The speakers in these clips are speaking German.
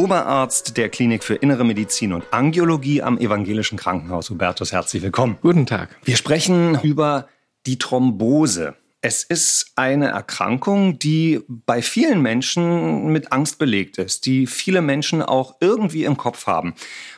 Oberarzt der Klinik für Innere Medizin und Angiologie am Evangelischen Krankenhaus Hubertus. Herzlich willkommen. Guten Tag. Wir sprechen über die Thrombose. Es ist eine Erkrankung, die bei vielen Menschen mit Angst belegt ist, die viele Menschen auch irgendwie im Kopf haben.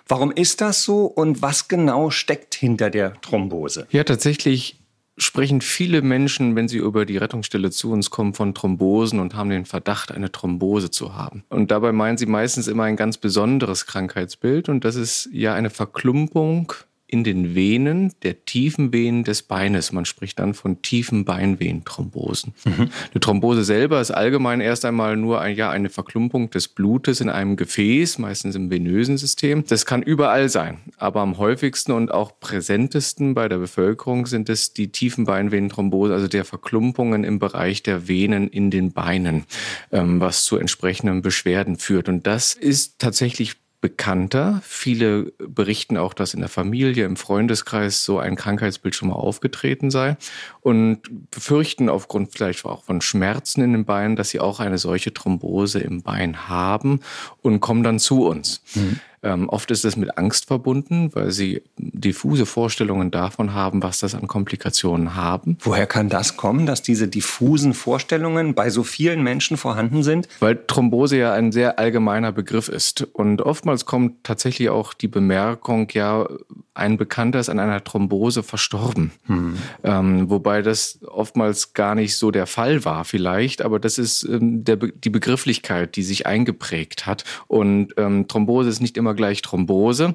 Warum ist das so und was genau steckt hinter der Thrombose? Ja, tatsächlich sprechen viele Menschen, wenn sie über die Rettungsstelle zu uns kommen, von Thrombosen und haben den Verdacht, eine Thrombose zu haben. Und dabei meinen sie meistens immer ein ganz besonderes Krankheitsbild und das ist ja eine Verklumpung in den Venen der tiefen Venen des Beines. Man spricht dann von tiefen Beinvenenthrombosen. Mhm. Eine Thrombose selber ist allgemein erst einmal nur ein, ja, eine Verklumpung des Blutes in einem Gefäß, meistens im venösen System. Das kann überall sein, aber am häufigsten und auch präsentesten bei der Bevölkerung sind es die tiefen Beinvenenthrombosen, also der Verklumpungen im Bereich der Venen in den Beinen, ähm, was zu entsprechenden Beschwerden führt. Und das ist tatsächlich bekannter. Viele berichten auch, dass in der Familie, im Freundeskreis so ein Krankheitsbild schon mal aufgetreten sei und befürchten aufgrund vielleicht auch von Schmerzen in den Beinen, dass sie auch eine solche Thrombose im Bein haben und kommen dann zu uns. Mhm. Ähm, oft ist es mit Angst verbunden, weil sie diffuse Vorstellungen davon haben, was das an Komplikationen haben. Woher kann das kommen, dass diese diffusen Vorstellungen bei so vielen Menschen vorhanden sind? Weil Thrombose ja ein sehr allgemeiner Begriff ist. Und oftmals kommt tatsächlich auch die Bemerkung, ja, ein Bekannter ist an einer Thrombose verstorben. Hm. Ähm, wobei das oftmals gar nicht so der Fall war vielleicht, aber das ist ähm, der, die Begrifflichkeit, die sich eingeprägt hat. Und ähm, Thrombose ist nicht immer immer gleich Thrombose.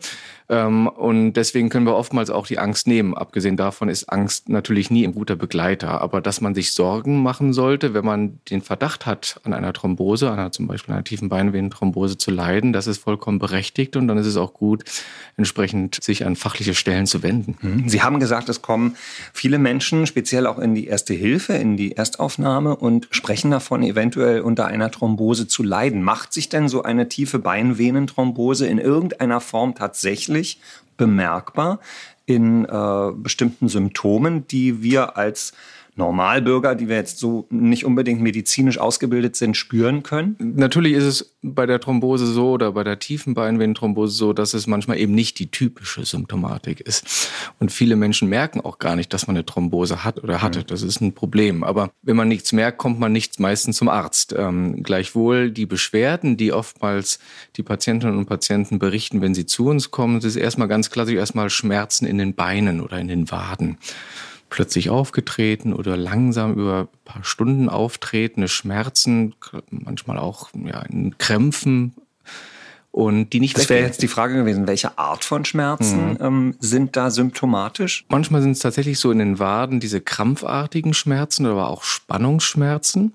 Ähm, und deswegen können wir oftmals auch die Angst nehmen. Abgesehen davon ist Angst natürlich nie ein guter Begleiter. Aber dass man sich Sorgen machen sollte, wenn man den Verdacht hat, an einer Thrombose, an einer, zum Beispiel einer tiefen Beinvenenthrombose zu leiden, das ist vollkommen berechtigt. Und dann ist es auch gut, entsprechend sich an fachliche Stellen zu wenden. Mhm. Sie haben gesagt, es kommen viele Menschen, speziell auch in die Erste Hilfe, in die Erstaufnahme und sprechen davon, eventuell unter einer Thrombose zu leiden. Macht sich denn so eine tiefe Beinvenenthrombose in irgendeiner Form tatsächlich bemerkbar in äh, bestimmten Symptomen, die wir als Normalbürger, die wir jetzt so nicht unbedingt medizinisch ausgebildet sind, spüren können? Natürlich ist es bei der Thrombose so oder bei der tiefen Beinvenenthrombose so, dass es manchmal eben nicht die typische Symptomatik ist. Und viele Menschen merken auch gar nicht, dass man eine Thrombose hat oder hatte. Das ist ein Problem. Aber wenn man nichts merkt, kommt man nicht meistens zum Arzt. Ähm, gleichwohl die Beschwerden, die oftmals die Patientinnen und Patienten berichten, wenn sie zu uns kommen, das ist erstmal ganz klassisch erstmal Schmerzen in den Beinen oder in den Waden plötzlich aufgetreten oder langsam über ein paar Stunden auftretende Schmerzen, manchmal auch ja, in Krämpfen und die nicht Das wäre jetzt die Frage gewesen, welche Art von Schmerzen mhm. ähm, sind da symptomatisch? Manchmal sind es tatsächlich so in den Waden diese krampfartigen Schmerzen oder auch Spannungsschmerzen.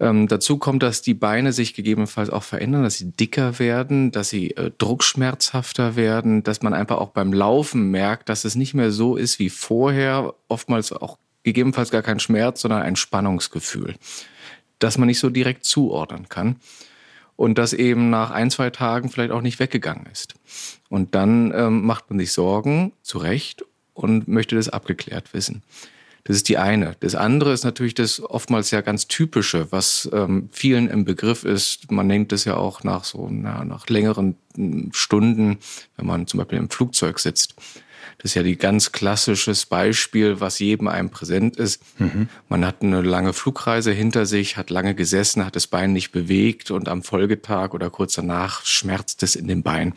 Ähm, dazu kommt, dass die Beine sich gegebenenfalls auch verändern, dass sie dicker werden, dass sie äh, druckschmerzhafter werden, dass man einfach auch beim Laufen merkt, dass es nicht mehr so ist wie vorher, oftmals auch gegebenenfalls gar kein Schmerz, sondern ein Spannungsgefühl, das man nicht so direkt zuordnen kann und das eben nach ein, zwei Tagen vielleicht auch nicht weggegangen ist. Und dann ähm, macht man sich Sorgen, zu Recht, und möchte das abgeklärt wissen. Das ist die eine. Das andere ist natürlich das oftmals ja ganz typische, was ähm, vielen im Begriff ist. Man nennt es ja auch nach so na, nach längeren hm, Stunden, wenn man zum Beispiel im Flugzeug sitzt. Das ist ja die ganz klassisches Beispiel, was jedem einem präsent ist. Mhm. Man hat eine lange Flugreise hinter sich, hat lange gesessen, hat das Bein nicht bewegt und am Folgetag oder kurz danach schmerzt es in dem Bein.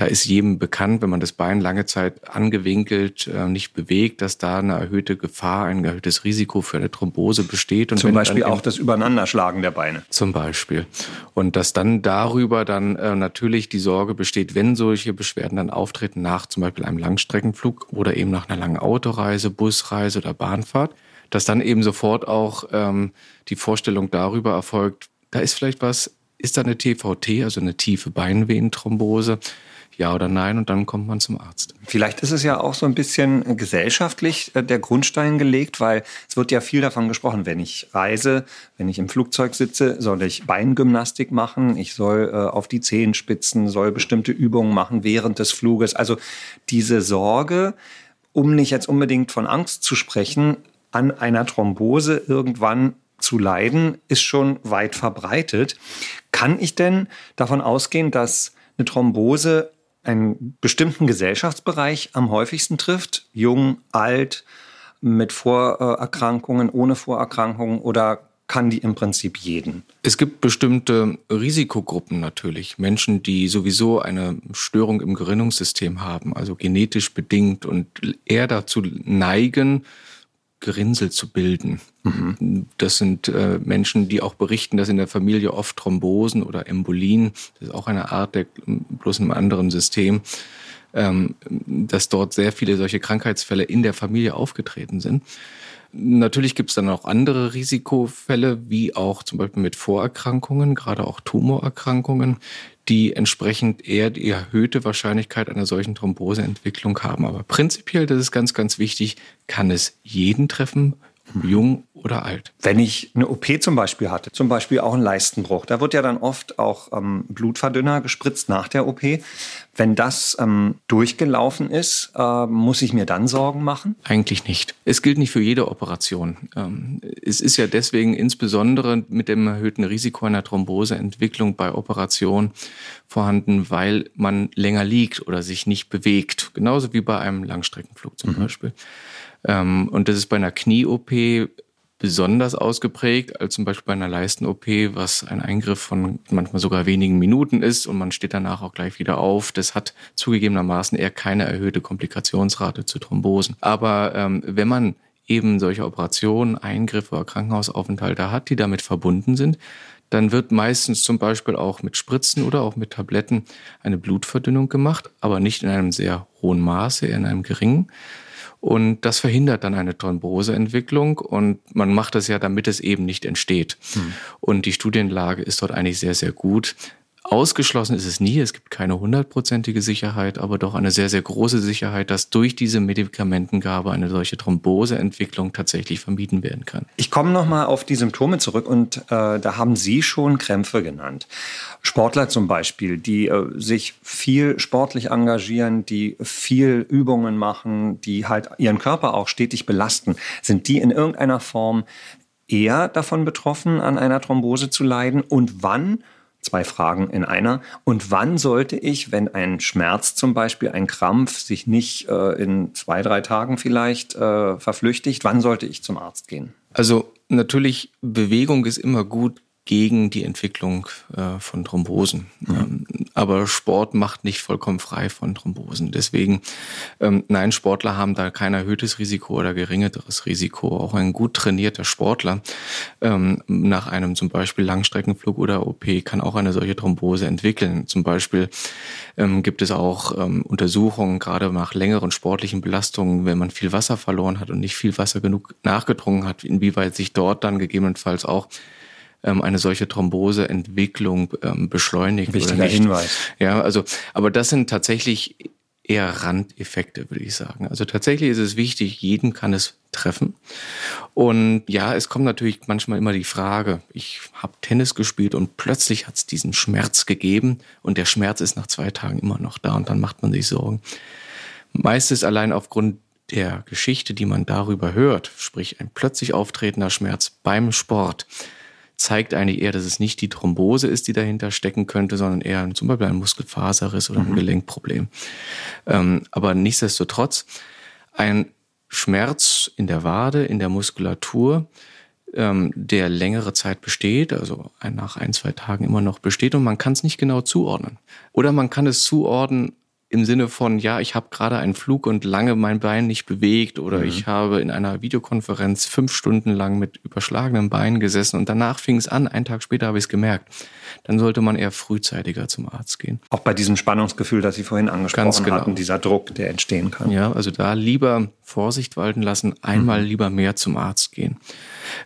Da ist jedem bekannt, wenn man das Bein lange Zeit angewinkelt, äh, nicht bewegt, dass da eine erhöhte Gefahr, ein erhöhtes Risiko für eine Thrombose besteht. Und zum Beispiel auch das Übereinanderschlagen der Beine. Zum Beispiel. Und dass dann darüber dann äh, natürlich die Sorge besteht, wenn solche Beschwerden dann auftreten, nach zum Beispiel einem Langstreckenflug oder eben nach einer langen Autoreise, Busreise oder Bahnfahrt, dass dann eben sofort auch ähm, die Vorstellung darüber erfolgt, da ist vielleicht was ist da eine TVT, also eine tiefe Beinvenenthrombose? Ja oder nein und dann kommt man zum Arzt. Vielleicht ist es ja auch so ein bisschen gesellschaftlich äh, der Grundstein gelegt, weil es wird ja viel davon gesprochen, wenn ich reise, wenn ich im Flugzeug sitze, soll ich Beingymnastik machen, ich soll äh, auf die Zehenspitzen, soll bestimmte Übungen machen während des Fluges. Also diese Sorge, um nicht jetzt unbedingt von Angst zu sprechen, an einer Thrombose irgendwann zu leiden, ist schon weit verbreitet. Kann ich denn davon ausgehen, dass eine Thrombose einen bestimmten Gesellschaftsbereich am häufigsten trifft, jung, alt, mit Vorerkrankungen, ohne Vorerkrankungen oder kann die im Prinzip jeden? Es gibt bestimmte Risikogruppen natürlich. Menschen, die sowieso eine Störung im Gerinnungssystem haben, also genetisch bedingt und eher dazu neigen, Gerinnsel zu bilden. Mhm. Das sind äh, Menschen, die auch berichten, dass in der Familie oft Thrombosen oder Embolien, das ist auch eine Art, der, bloß in einem anderen System, ähm, dass dort sehr viele solche Krankheitsfälle in der Familie aufgetreten sind. Natürlich gibt es dann auch andere Risikofälle, wie auch zum Beispiel mit Vorerkrankungen, gerade auch Tumorerkrankungen, die entsprechend eher die erhöhte Wahrscheinlichkeit einer solchen Thromboseentwicklung haben. Aber prinzipiell, das ist ganz, ganz wichtig, kann es jeden treffen, jung oder alt. Wenn ich eine OP zum Beispiel hatte, zum Beispiel auch einen Leistenbruch, da wird ja dann oft auch ähm, Blutverdünner gespritzt nach der OP. Wenn das ähm, durchgelaufen ist, äh, muss ich mir dann Sorgen machen? Eigentlich nicht. Es gilt nicht für jede Operation. Ähm, es ist ja deswegen insbesondere mit dem erhöhten Risiko einer Thromboseentwicklung bei Operationen vorhanden, weil man länger liegt oder sich nicht bewegt. Genauso wie bei einem Langstreckenflug zum mhm. Beispiel. Ähm, und das ist bei einer Knie-OP besonders ausgeprägt als zum Beispiel bei einer Leisten-OP, was ein Eingriff von manchmal sogar wenigen Minuten ist und man steht danach auch gleich wieder auf. Das hat zugegebenermaßen eher keine erhöhte Komplikationsrate zu Thrombosen. Aber ähm, wenn man eben solche Operationen, Eingriffe oder Krankenhausaufenthalte hat, die damit verbunden sind, dann wird meistens zum Beispiel auch mit Spritzen oder auch mit Tabletten eine Blutverdünnung gemacht, aber nicht in einem sehr hohen Maße, in einem geringen, und das verhindert dann eine Thromboseentwicklung und man macht das ja, damit es eben nicht entsteht. Hm. Und die Studienlage ist dort eigentlich sehr, sehr gut. Ausgeschlossen ist es nie, es gibt keine hundertprozentige Sicherheit, aber doch eine sehr, sehr große Sicherheit, dass durch diese Medikamentengabe eine solche Thromboseentwicklung tatsächlich vermieden werden kann. Ich komme nochmal auf die Symptome zurück und äh, da haben Sie schon Krämpfe genannt. Sportler zum Beispiel, die äh, sich viel sportlich engagieren, die viel Übungen machen, die halt ihren Körper auch stetig belasten, sind die in irgendeiner Form eher davon betroffen, an einer Thrombose zu leiden? Und wann Zwei Fragen in einer. Und wann sollte ich, wenn ein Schmerz zum Beispiel, ein Krampf sich nicht äh, in zwei, drei Tagen vielleicht äh, verflüchtigt, wann sollte ich zum Arzt gehen? Also natürlich, Bewegung ist immer gut gegen die Entwicklung äh, von Thrombosen. Mhm. Ähm, aber Sport macht nicht vollkommen frei von Thrombosen. Deswegen, ähm, nein, Sportler haben da kein erhöhtes Risiko oder geringeres Risiko. Auch ein gut trainierter Sportler ähm, nach einem zum Beispiel Langstreckenflug oder OP kann auch eine solche Thrombose entwickeln. Zum Beispiel ähm, gibt es auch ähm, Untersuchungen, gerade nach längeren sportlichen Belastungen, wenn man viel Wasser verloren hat und nicht viel Wasser genug nachgedrungen hat, inwieweit sich dort dann gegebenenfalls auch ähm, eine solche Thromboseentwicklung ähm, beschleunigt Wichtiger oder nicht. Hinweis. Ja, also, aber das sind tatsächlich eher Randeffekte, würde ich sagen. Also tatsächlich ist es wichtig, jeden kann es treffen. Und ja, es kommt natürlich manchmal immer die Frage, ich habe Tennis gespielt und plötzlich hat es diesen Schmerz gegeben und der Schmerz ist nach zwei Tagen immer noch da und dann macht man sich Sorgen. Meistens allein aufgrund der Geschichte, die man darüber hört, sprich ein plötzlich auftretender Schmerz beim Sport, zeigt eigentlich eher, dass es nicht die Thrombose ist, die dahinter stecken könnte, sondern eher zum Beispiel ein Muskelfaserriss oder ein mhm. Gelenkproblem. Ähm, aber nichtsdestotrotz, ein Schmerz in der Wade, in der Muskulatur, ähm, der längere Zeit besteht, also nach ein, zwei Tagen immer noch besteht und man kann es nicht genau zuordnen. Oder man kann es zuordnen im Sinne von, ja, ich habe gerade einen Flug und lange mein Bein nicht bewegt oder mhm. ich habe in einer Videokonferenz fünf Stunden lang mit überschlagenen Beinen gesessen und danach fing es an, einen Tag später habe ich es gemerkt. Dann sollte man eher frühzeitiger zum Arzt gehen. Auch bei diesem Spannungsgefühl, das Sie vorhin angesprochen genau. hatten, dieser Druck, der entstehen kann. Ja, also da lieber Vorsicht walten lassen, einmal mhm. lieber mehr zum Arzt gehen.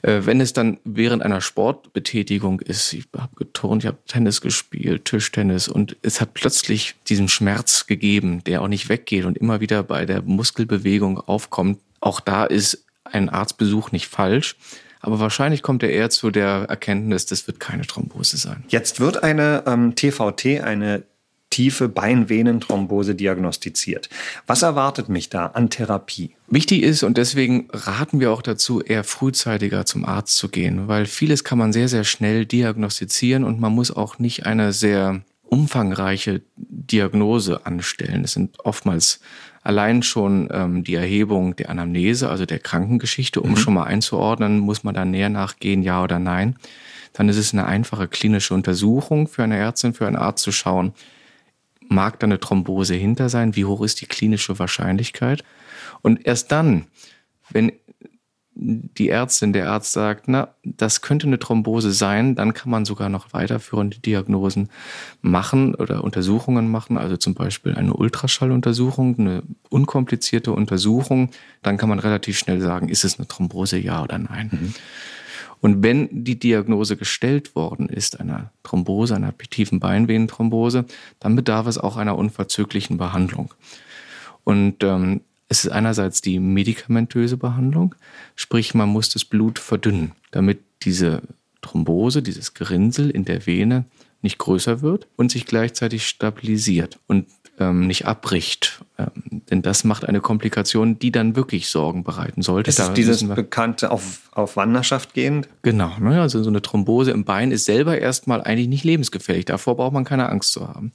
Äh, wenn es dann während einer Sportbetätigung ist, ich habe geturnt, ich habe Tennis gespielt, Tischtennis und es hat plötzlich diesen Schmerz gegeben, der auch nicht weggeht und immer wieder bei der Muskelbewegung aufkommt, auch da ist ein Arztbesuch nicht falsch. Aber wahrscheinlich kommt er eher zu der Erkenntnis, das wird keine Thrombose sein. Jetzt wird eine ähm, TVT, eine tiefe Beinvenenthrombose diagnostiziert. Was erwartet mich da an Therapie? Wichtig ist, und deswegen raten wir auch dazu, eher frühzeitiger zum Arzt zu gehen, weil vieles kann man sehr, sehr schnell diagnostizieren und man muss auch nicht eine sehr umfangreiche Diagnose anstellen. Es sind oftmals allein schon ähm, die Erhebung der Anamnese, also der Krankengeschichte, um mhm. schon mal einzuordnen, muss man da näher nachgehen, ja oder nein. Dann ist es eine einfache klinische Untersuchung für eine Ärztin, für einen Arzt zu schauen, mag da eine Thrombose hinter sein, wie hoch ist die klinische Wahrscheinlichkeit. Und erst dann, wenn die Ärztin, der Arzt sagt, na, das könnte eine Thrombose sein, dann kann man sogar noch weiterführende Diagnosen machen oder Untersuchungen machen, also zum Beispiel eine Ultraschalluntersuchung, eine unkomplizierte Untersuchung. Dann kann man relativ schnell sagen, ist es eine Thrombose, ja oder nein. Mhm. Und wenn die Diagnose gestellt worden ist, einer Thrombose, einer tiefen Beinvenenthrombose, dann bedarf es auch einer unverzüglichen Behandlung. Und ähm, es ist einerseits die medikamentöse Behandlung, sprich man muss das Blut verdünnen, damit diese Thrombose, dieses Gerinnsel in der Vene nicht größer wird und sich gleichzeitig stabilisiert und ähm, nicht abbricht. Ähm, denn das macht eine Komplikation, die dann wirklich Sorgen bereiten sollte. Ist es dieses bekannte auf, auf Wanderschaft gehend? Genau. Ne? Also so eine Thrombose im Bein ist selber erstmal eigentlich nicht lebensgefährlich. Davor braucht man keine Angst zu haben.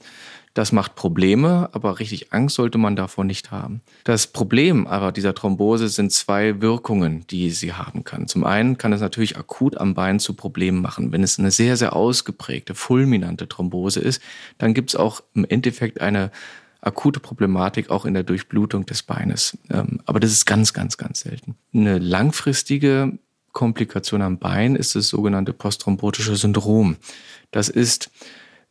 Das macht Probleme, aber richtig Angst sollte man davor nicht haben. Das Problem aber dieser Thrombose sind zwei Wirkungen, die sie haben kann. Zum einen kann es natürlich akut am Bein zu Problemen machen. Wenn es eine sehr, sehr ausgeprägte, fulminante Thrombose ist, dann gibt es auch im Endeffekt eine akute Problematik auch in der Durchblutung des Beines. Ähm, aber das ist ganz, ganz, ganz selten. Eine langfristige Komplikation am Bein ist das sogenannte postthrombotische Syndrom. Das ist,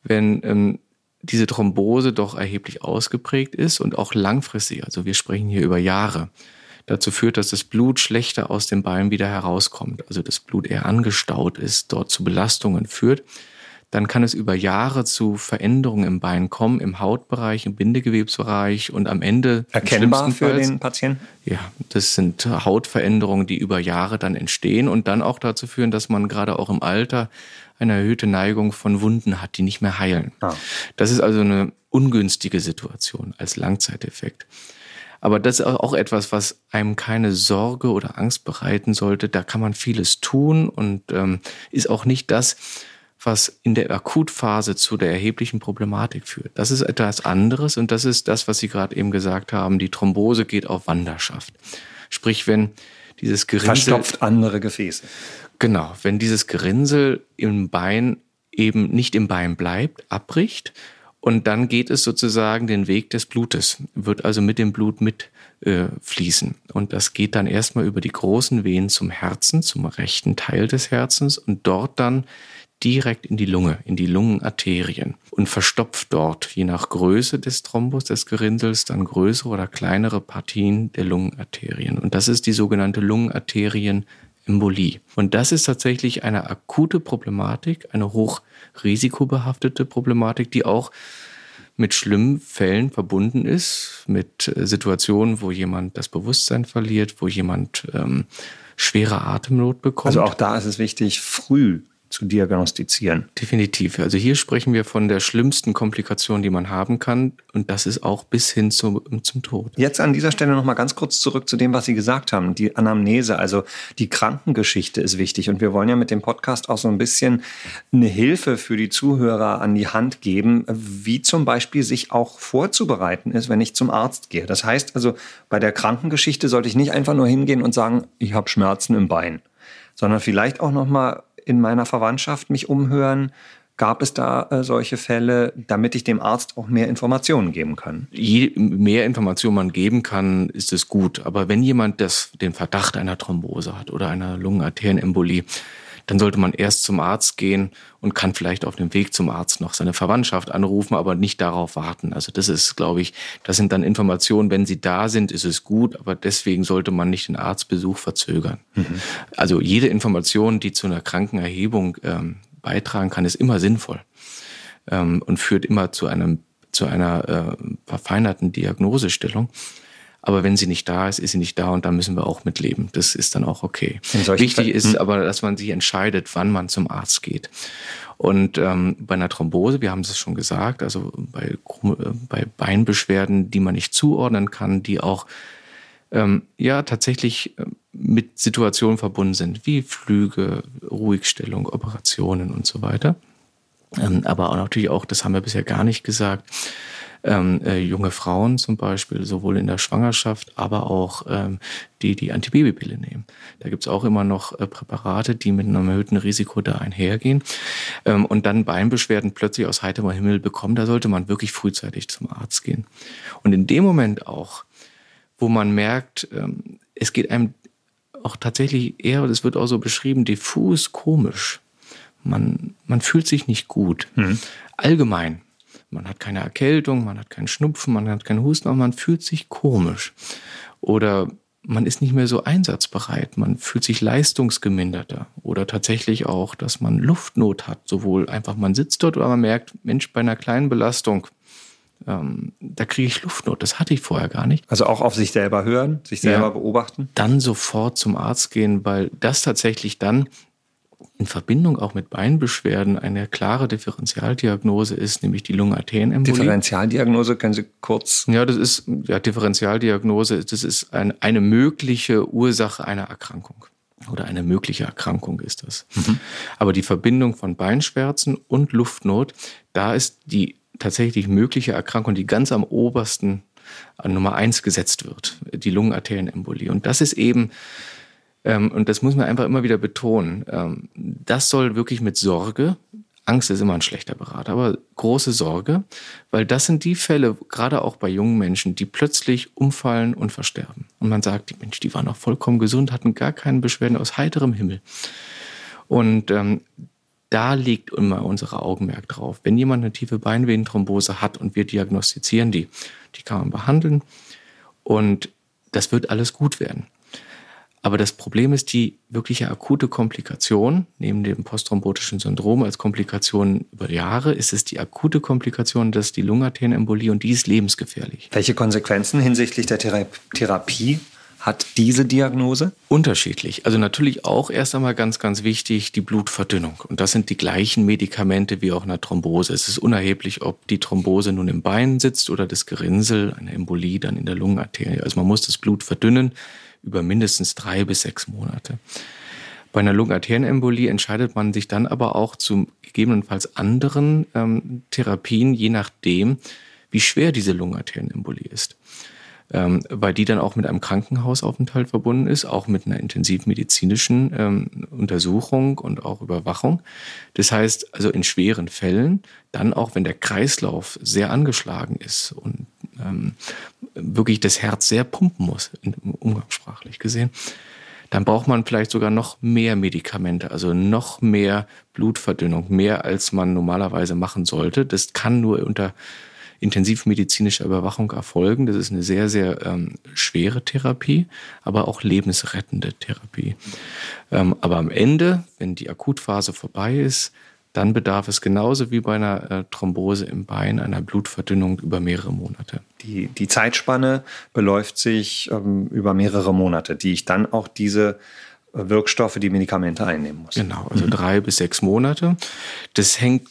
wenn ähm, diese Thrombose doch erheblich ausgeprägt ist und auch langfristig, also wir sprechen hier über Jahre, dazu führt, dass das Blut schlechter aus dem Bein wieder herauskommt, also das Blut eher angestaut ist, dort zu Belastungen führt, dann kann es über Jahre zu Veränderungen im Bein kommen, im Hautbereich, im Bindegewebsbereich und am Ende. Erkennbar für den Patienten? Ja, das sind Hautveränderungen, die über Jahre dann entstehen und dann auch dazu führen, dass man gerade auch im Alter eine erhöhte Neigung von Wunden hat, die nicht mehr heilen. Ah. Das ist also eine ungünstige Situation als Langzeiteffekt. Aber das ist auch etwas, was einem keine Sorge oder Angst bereiten sollte. Da kann man vieles tun und ähm, ist auch nicht das, was in der Akutphase zu der erheblichen Problematik führt. Das ist etwas anderes und das ist das, was Sie gerade eben gesagt haben. Die Thrombose geht auf Wanderschaft. Sprich, wenn dieses Gerinnsel... Verstopft andere Gefäße. Genau, wenn dieses Gerinnsel im Bein eben nicht im Bein bleibt, abbricht und dann geht es sozusagen den Weg des Blutes, wird also mit dem Blut mitfließen. Äh, und das geht dann erstmal über die großen Venen zum Herzen, zum rechten Teil des Herzens und dort dann direkt in die Lunge, in die Lungenarterien und verstopft dort, je nach Größe des Thrombus, des Gerinnsels, dann größere oder kleinere Partien der Lungenarterien. Und das ist die sogenannte Lungenarterien Embolie. Und das ist tatsächlich eine akute Problematik, eine hochrisikobehaftete Problematik, die auch mit schlimmen Fällen verbunden ist, mit äh, Situationen, wo jemand das Bewusstsein verliert, wo jemand ähm, schwere Atemnot bekommt. Also auch da ist es wichtig, früh zu diagnostizieren. Definitiv. Also hier sprechen wir von der schlimmsten Komplikation, die man haben kann. Und das ist auch bis hin zum, zum Tod. Jetzt an dieser Stelle nochmal ganz kurz zurück zu dem, was Sie gesagt haben. Die Anamnese, also die Krankengeschichte ist wichtig. Und wir wollen ja mit dem Podcast auch so ein bisschen eine Hilfe für die Zuhörer an die Hand geben, wie zum Beispiel sich auch vorzubereiten ist, wenn ich zum Arzt gehe. Das heißt also, bei der Krankengeschichte sollte ich nicht einfach nur hingehen und sagen, ich habe Schmerzen im Bein, sondern vielleicht auch nochmal in meiner Verwandtschaft mich umhören? Gab es da äh, solche Fälle, damit ich dem Arzt auch mehr Informationen geben kann? Je mehr Informationen man geben kann, ist es gut. Aber wenn jemand das, den Verdacht einer Thrombose hat oder einer Lungenarterienembolie, dann sollte man erst zum Arzt gehen und kann vielleicht auf dem Weg zum Arzt noch seine Verwandtschaft anrufen, aber nicht darauf warten. Also das ist, glaube ich, das sind dann Informationen, wenn sie da sind, ist es gut, aber deswegen sollte man nicht den Arztbesuch verzögern. Mhm. Also jede Information, die zu einer Krankenerhebung ähm, beitragen kann, ist immer sinnvoll ähm, und führt immer zu einem zu einer äh, verfeinerten Diagnosestellung. Aber wenn sie nicht da ist, ist sie nicht da und dann müssen wir auch mitleben. Das ist dann auch okay. Wichtig Fällen, ist hm. aber, dass man sich entscheidet, wann man zum Arzt geht. Und ähm, bei einer Thrombose, wir haben es schon gesagt, also bei, äh, bei Beinbeschwerden, die man nicht zuordnen kann, die auch ähm, ja tatsächlich äh, mit Situationen verbunden sind, wie Flüge, Ruhigstellung, Operationen und so weiter. Ähm, aber auch natürlich auch, das haben wir bisher gar nicht gesagt, ähm, äh, junge Frauen zum Beispiel, sowohl in der Schwangerschaft, aber auch ähm, die, die Antibabypille nehmen. Da gibt's auch immer noch äh, Präparate, die mit einem erhöhten Risiko da einhergehen. Ähm, und dann Beinbeschwerden plötzlich aus heiterem Himmel bekommen, da sollte man wirklich frühzeitig zum Arzt gehen. Und in dem Moment auch, wo man merkt, ähm, es geht einem auch tatsächlich eher, das wird auch so beschrieben, diffus komisch. Man, man fühlt sich nicht gut. Mhm. Allgemein. Man hat keine Erkältung, man hat keinen Schnupfen, man hat keinen Husten, aber man fühlt sich komisch. Oder man ist nicht mehr so einsatzbereit, man fühlt sich leistungsgeminderter oder tatsächlich auch, dass man Luftnot hat, sowohl einfach man sitzt dort oder man merkt, Mensch, bei einer kleinen Belastung, ähm, da kriege ich Luftnot, das hatte ich vorher gar nicht. Also auch auf sich selber hören, sich selber ja, beobachten? Dann sofort zum Arzt gehen, weil das tatsächlich dann in Verbindung auch mit Beinbeschwerden eine klare Differentialdiagnose ist, nämlich die Lungenarterienembolie. Differentialdiagnose können Sie kurz? Ja, das ist ja Differentialdiagnose. Das ist ein, eine mögliche Ursache einer Erkrankung oder eine mögliche Erkrankung ist das. Mhm. Aber die Verbindung von Beinschmerzen und Luftnot, da ist die tatsächlich mögliche Erkrankung, die ganz am obersten an Nummer eins gesetzt wird, die Lungenarterienembolie. Und das ist eben ähm, und das muss man einfach immer wieder betonen. Ähm, das soll wirklich mit Sorge, Angst ist immer ein schlechter Berater, aber große Sorge, weil das sind die Fälle, gerade auch bei jungen Menschen, die plötzlich umfallen und versterben. Und man sagt, die Mensch, die waren noch vollkommen gesund, hatten gar keine Beschwerden aus heiterem Himmel. Und ähm, da liegt immer unser Augenmerk drauf. Wenn jemand eine tiefe Beinvenenthrombose hat und wir diagnostizieren die, die kann man behandeln und das wird alles gut werden. Aber das Problem ist die wirkliche akute Komplikation, neben dem postthrombotischen Syndrom als Komplikation über Jahre, ist es die akute Komplikation, dass die Lungenarterienembolie und die ist lebensgefährlich. Welche Konsequenzen hinsichtlich der Therapie hat diese Diagnose? Unterschiedlich. Also natürlich auch erst einmal ganz, ganz wichtig die Blutverdünnung. Und das sind die gleichen Medikamente wie auch eine Thrombose. Es ist unerheblich, ob die Thrombose nun im Bein sitzt oder das Gerinnsel, eine Embolie dann in der Lungenarterie. Also man muss das Blut verdünnen über mindestens drei bis sechs Monate. Bei einer Lungenarterienembolie entscheidet man sich dann aber auch zu gegebenenfalls anderen ähm, Therapien, je nachdem, wie schwer diese Lungenarterienembolie ist. Ähm, weil die dann auch mit einem Krankenhausaufenthalt verbunden ist, auch mit einer intensivmedizinischen ähm, Untersuchung und auch Überwachung. Das heißt, also in schweren Fällen, dann auch wenn der Kreislauf sehr angeschlagen ist und ähm, wirklich das Herz sehr pumpen muss, umgangssprachlich gesehen, dann braucht man vielleicht sogar noch mehr Medikamente, also noch mehr Blutverdünnung, mehr als man normalerweise machen sollte. Das kann nur unter intensivmedizinischer Überwachung erfolgen. Das ist eine sehr, sehr ähm, schwere Therapie, aber auch lebensrettende Therapie. Ähm, aber am Ende, wenn die Akutphase vorbei ist, dann bedarf es genauso wie bei einer äh, Thrombose im Bein einer Blutverdünnung über mehrere Monate. Die, die Zeitspanne beläuft sich ähm, über mehrere Monate, die ich dann auch diese äh, Wirkstoffe, die Medikamente einnehmen muss. Genau, also mhm. drei bis sechs Monate. Das hängt,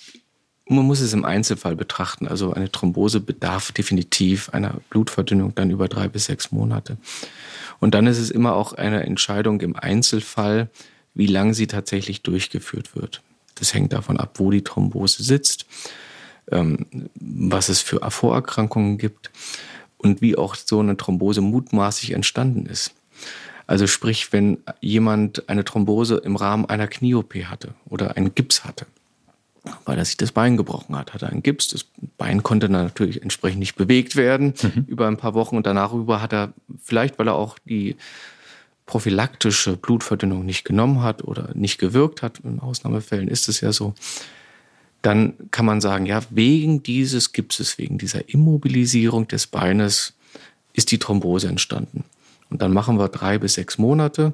man muss es im Einzelfall betrachten. Also eine Thrombose bedarf definitiv einer Blutverdünnung dann über drei bis sechs Monate. Und dann ist es immer auch eine Entscheidung im Einzelfall, wie lang sie tatsächlich durchgeführt wird. Das hängt davon ab, wo die Thrombose sitzt, ähm, was es für Vorerkrankungen gibt und wie auch so eine Thrombose mutmaßlich entstanden ist. Also sprich, wenn jemand eine Thrombose im Rahmen einer Knie-OP hatte oder einen Gips hatte, weil er sich das Bein gebrochen hat, hatte einen Gips. Das Bein konnte dann natürlich entsprechend nicht bewegt werden mhm. über ein paar Wochen und danach über hat er vielleicht, weil er auch die prophylaktische Blutverdünnung nicht genommen hat oder nicht gewirkt hat, in Ausnahmefällen ist es ja so, dann kann man sagen, ja, wegen dieses Gipses, wegen dieser Immobilisierung des Beines ist die Thrombose entstanden. Und dann machen wir drei bis sechs Monate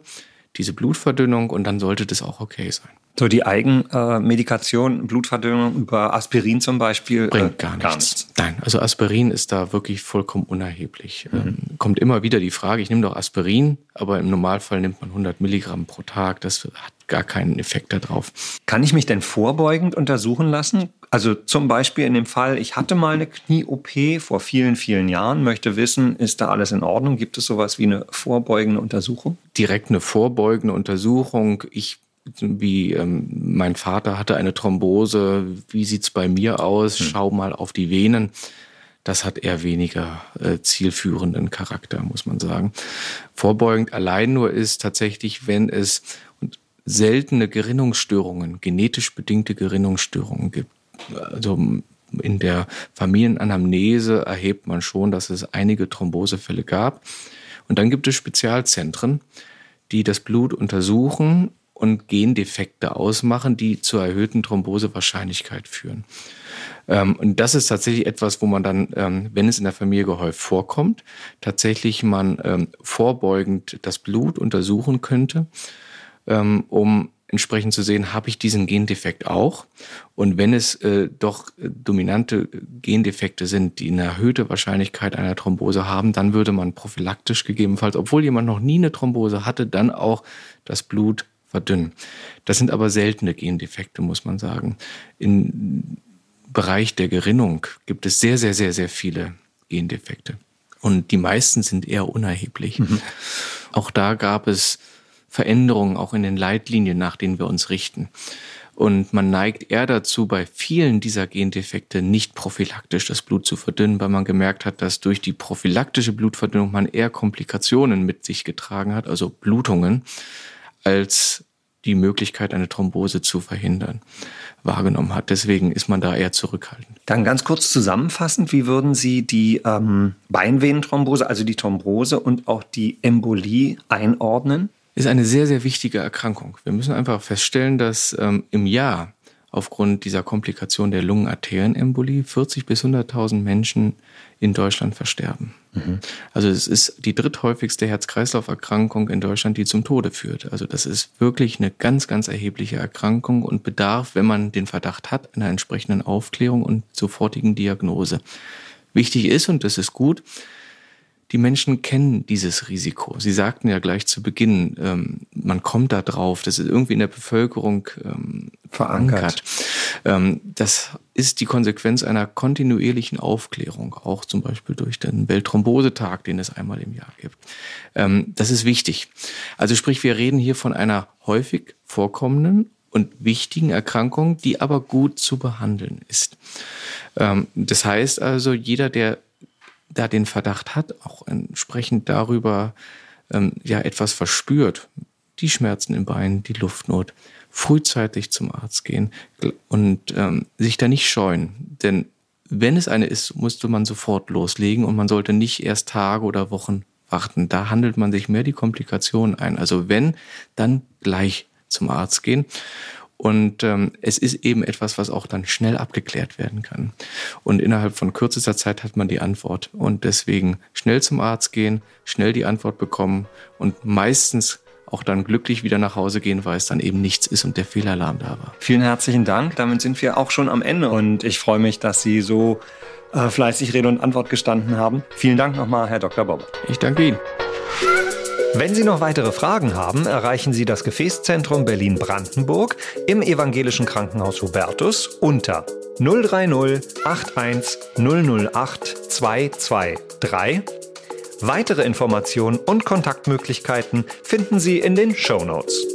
diese Blutverdünnung und dann sollte das auch okay sein. So die Eigenmedikation, äh, Blutverdünnung über Aspirin zum Beispiel. Äh, Bringt gar, nichts. gar nichts. Nein, also Aspirin ist da wirklich vollkommen unerheblich. Mhm. Ähm, kommt immer wieder die Frage, ich nehme doch Aspirin, aber im Normalfall nimmt man 100 Milligramm pro Tag. Das hat gar keinen Effekt darauf. Kann ich mich denn vorbeugend untersuchen lassen? Also zum Beispiel in dem Fall, ich hatte mal eine Knie-OP vor vielen, vielen Jahren, möchte wissen, ist da alles in Ordnung? Gibt es sowas wie eine vorbeugende Untersuchung? Direkt eine vorbeugende Untersuchung. Ich wie ähm, mein Vater hatte eine Thrombose, wie sieht's bei mir aus? Hm. Schau mal auf die Venen. Das hat eher weniger äh, zielführenden Charakter, muss man sagen. Vorbeugend allein nur ist tatsächlich, wenn es seltene Gerinnungsstörungen, genetisch bedingte Gerinnungsstörungen gibt. Also in der Familienanamnese erhebt man schon, dass es einige Thrombosefälle gab. Und dann gibt es Spezialzentren, die das Blut untersuchen und Gendefekte ausmachen, die zur erhöhten Thrombosewahrscheinlichkeit führen. Ähm, und das ist tatsächlich etwas, wo man dann, ähm, wenn es in der Familie gehäuft vorkommt, tatsächlich man ähm, vorbeugend das Blut untersuchen könnte, um entsprechend zu sehen, habe ich diesen Gendefekt auch? Und wenn es äh, doch dominante Gendefekte sind, die eine erhöhte Wahrscheinlichkeit einer Thrombose haben, dann würde man prophylaktisch gegebenenfalls, obwohl jemand noch nie eine Thrombose hatte, dann auch das Blut verdünnen. Das sind aber seltene Gendefekte, muss man sagen. Im Bereich der Gerinnung gibt es sehr, sehr, sehr, sehr viele Gendefekte. Und die meisten sind eher unerheblich. Mhm. Auch da gab es Veränderungen, auch in den Leitlinien, nach denen wir uns richten. Und man neigt eher dazu, bei vielen dieser Gendefekte nicht prophylaktisch das Blut zu verdünnen, weil man gemerkt hat, dass durch die prophylaktische Blutverdünnung man eher Komplikationen mit sich getragen hat, also Blutungen, als die Möglichkeit, eine Thrombose zu verhindern, wahrgenommen hat. Deswegen ist man da eher zurückhaltend. Dann ganz kurz zusammenfassend, wie würden Sie die ähm, Beinvenenthrombose, also die Thrombose und auch die Embolie einordnen? Ist eine sehr, sehr wichtige Erkrankung. Wir müssen einfach feststellen, dass ähm, im Jahr aufgrund dieser Komplikation der Lungenarterienembolie 40 bis 100.000 Menschen in Deutschland versterben. Mhm. Also es ist die dritthäufigste Herz-Kreislauf-Erkrankung in Deutschland, die zum Tode führt. Also das ist wirklich eine ganz, ganz erhebliche Erkrankung und bedarf, wenn man den Verdacht hat, einer entsprechenden Aufklärung und sofortigen Diagnose. Wichtig ist, und das ist gut, die Menschen kennen dieses Risiko. Sie sagten ja gleich zu Beginn, ähm, man kommt da drauf, das ist irgendwie in der Bevölkerung ähm, verankert. Ähm, das ist die Konsequenz einer kontinuierlichen Aufklärung, auch zum Beispiel durch den Welthrombosetag, den es einmal im Jahr gibt. Ähm, das ist wichtig. Also sprich, wir reden hier von einer häufig vorkommenden und wichtigen Erkrankung, die aber gut zu behandeln ist. Ähm, das heißt also, jeder, der da den Verdacht hat, auch entsprechend darüber ähm, ja etwas verspürt, die Schmerzen im Bein, die Luftnot, frühzeitig zum Arzt gehen und ähm, sich da nicht scheuen. Denn wenn es eine ist, musste man sofort loslegen und man sollte nicht erst Tage oder Wochen warten. Da handelt man sich mehr die Komplikationen ein. Also wenn, dann gleich zum Arzt gehen. Und ähm, es ist eben etwas, was auch dann schnell abgeklärt werden kann. Und innerhalb von kürzester Zeit hat man die Antwort. Und deswegen schnell zum Arzt gehen, schnell die Antwort bekommen und meistens auch dann glücklich wieder nach Hause gehen, weil es dann eben nichts ist und der Fehlalarm da war. Vielen herzlichen Dank. Damit sind wir auch schon am Ende und ich freue mich, dass Sie so äh, fleißig Rede und Antwort gestanden haben. Vielen Dank nochmal, Herr Dr. Bob. Ich danke Ihnen. Wenn Sie noch weitere Fragen haben, erreichen Sie das Gefäßzentrum Berlin-Brandenburg im Evangelischen Krankenhaus Hubertus unter 030 81 008 223. Weitere Informationen und Kontaktmöglichkeiten finden Sie in den Show Notes.